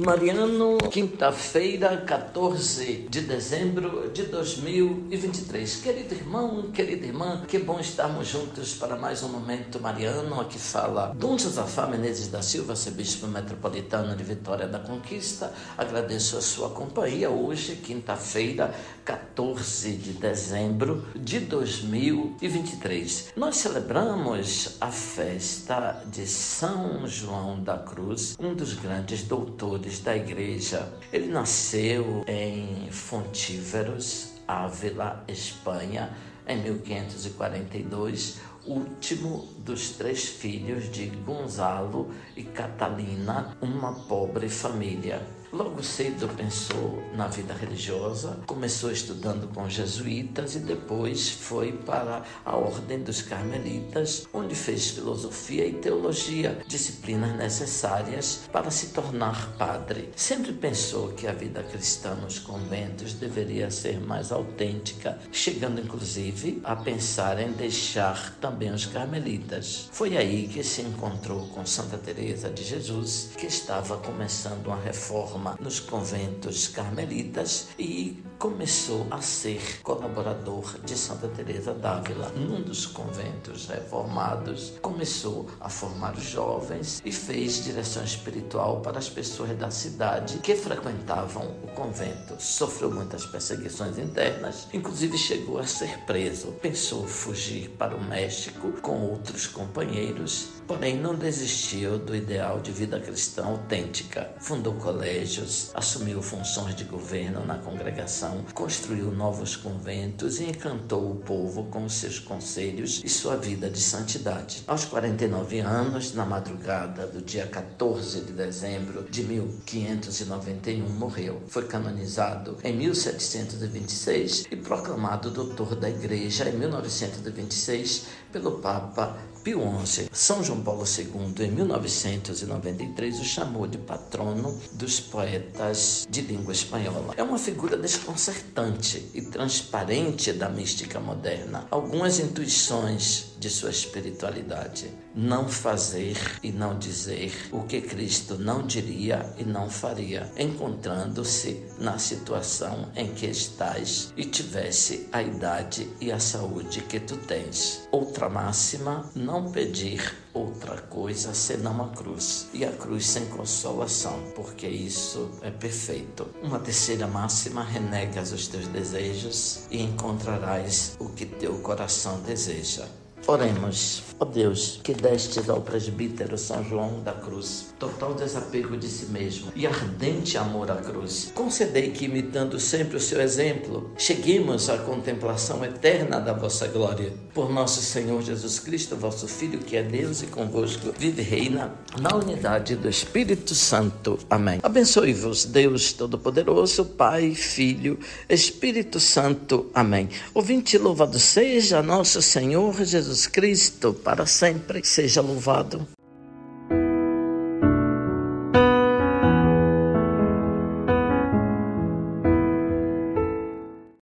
Mariano, quinta-feira, 14 de dezembro de 2023. Querido irmão, querida irmã, que bom estarmos juntos para mais um momento mariano. Aqui fala Dom Josafá Menezes da Silva, arcebispo metropolitano de Vitória da Conquista. Agradeço a sua companhia hoje, quinta-feira, 14 de dezembro de 2023. Nós celebramos a festa de São João da Cruz, um dos grandes doutores da igreja. Ele nasceu em Fontíveros, Ávila, Espanha, em 1542, último dos três filhos de Gonzalo e Catalina, uma pobre família. Logo cedo pensou na vida religiosa, começou estudando com jesuítas e depois foi para a Ordem dos Carmelitas, onde fez filosofia e teologia, disciplinas necessárias para se tornar padre. Sempre pensou que a vida cristã nos conventos deveria ser mais autêntica, chegando inclusive a pensar em deixar também os carmelitas. Foi aí que se encontrou com Santa Teresa de Jesus, que estava começando uma reforma nos conventos carmelitas e começou a ser colaborador de Santa Teresa d'Ávila. Num dos conventos reformados, começou a formar os jovens e fez direção espiritual para as pessoas da cidade que frequentavam o convento. Sofreu muitas perseguições internas, inclusive chegou a ser preso. Pensou fugir para o México com outros companheiros, porém não desistiu do ideal de vida cristã autêntica. Fundou colégios assumiu funções de governo na congregação, construiu novos conventos e encantou o povo com seus conselhos e sua vida de santidade. Aos 49 anos, na madrugada do dia 14 de dezembro de 1591, morreu. Foi canonizado em 1726 e proclamado doutor da Igreja em 1926 pelo Papa Pio XI. São João Paulo II, em 1993, o chamou de patrono dos poetas de língua espanhola. É uma figura desconcertante e transparente da mística moderna. Algumas intuições de sua espiritualidade. Não fazer e não dizer o que Cristo não diria e não faria, encontrando-se na situação em que estás e tivesse a idade e a saúde que tu tens. Outra máxima, não pedir outra coisa senão a cruz. E a cruz sem consolação, porque isso é perfeito. Uma terceira máxima, renegas os teus desejos e encontrarás o que teu coração deseja. Oremos, ó Deus, que destes ao presbítero São João da Cruz total desapego de si mesmo e ardente amor à cruz. Concedei que, imitando sempre o seu exemplo, cheguemos à contemplação eterna da vossa glória. Por nosso Senhor Jesus Cristo, vosso Filho, que é Deus e convosco, vive e reina na unidade do Espírito Santo. Amém. Abençoe-vos, Deus Todo-Poderoso, Pai, Filho, Espírito Santo. Amém. Ouvinte, louvado seja nosso Senhor Jesus Jesus Cristo, para sempre seja louvado.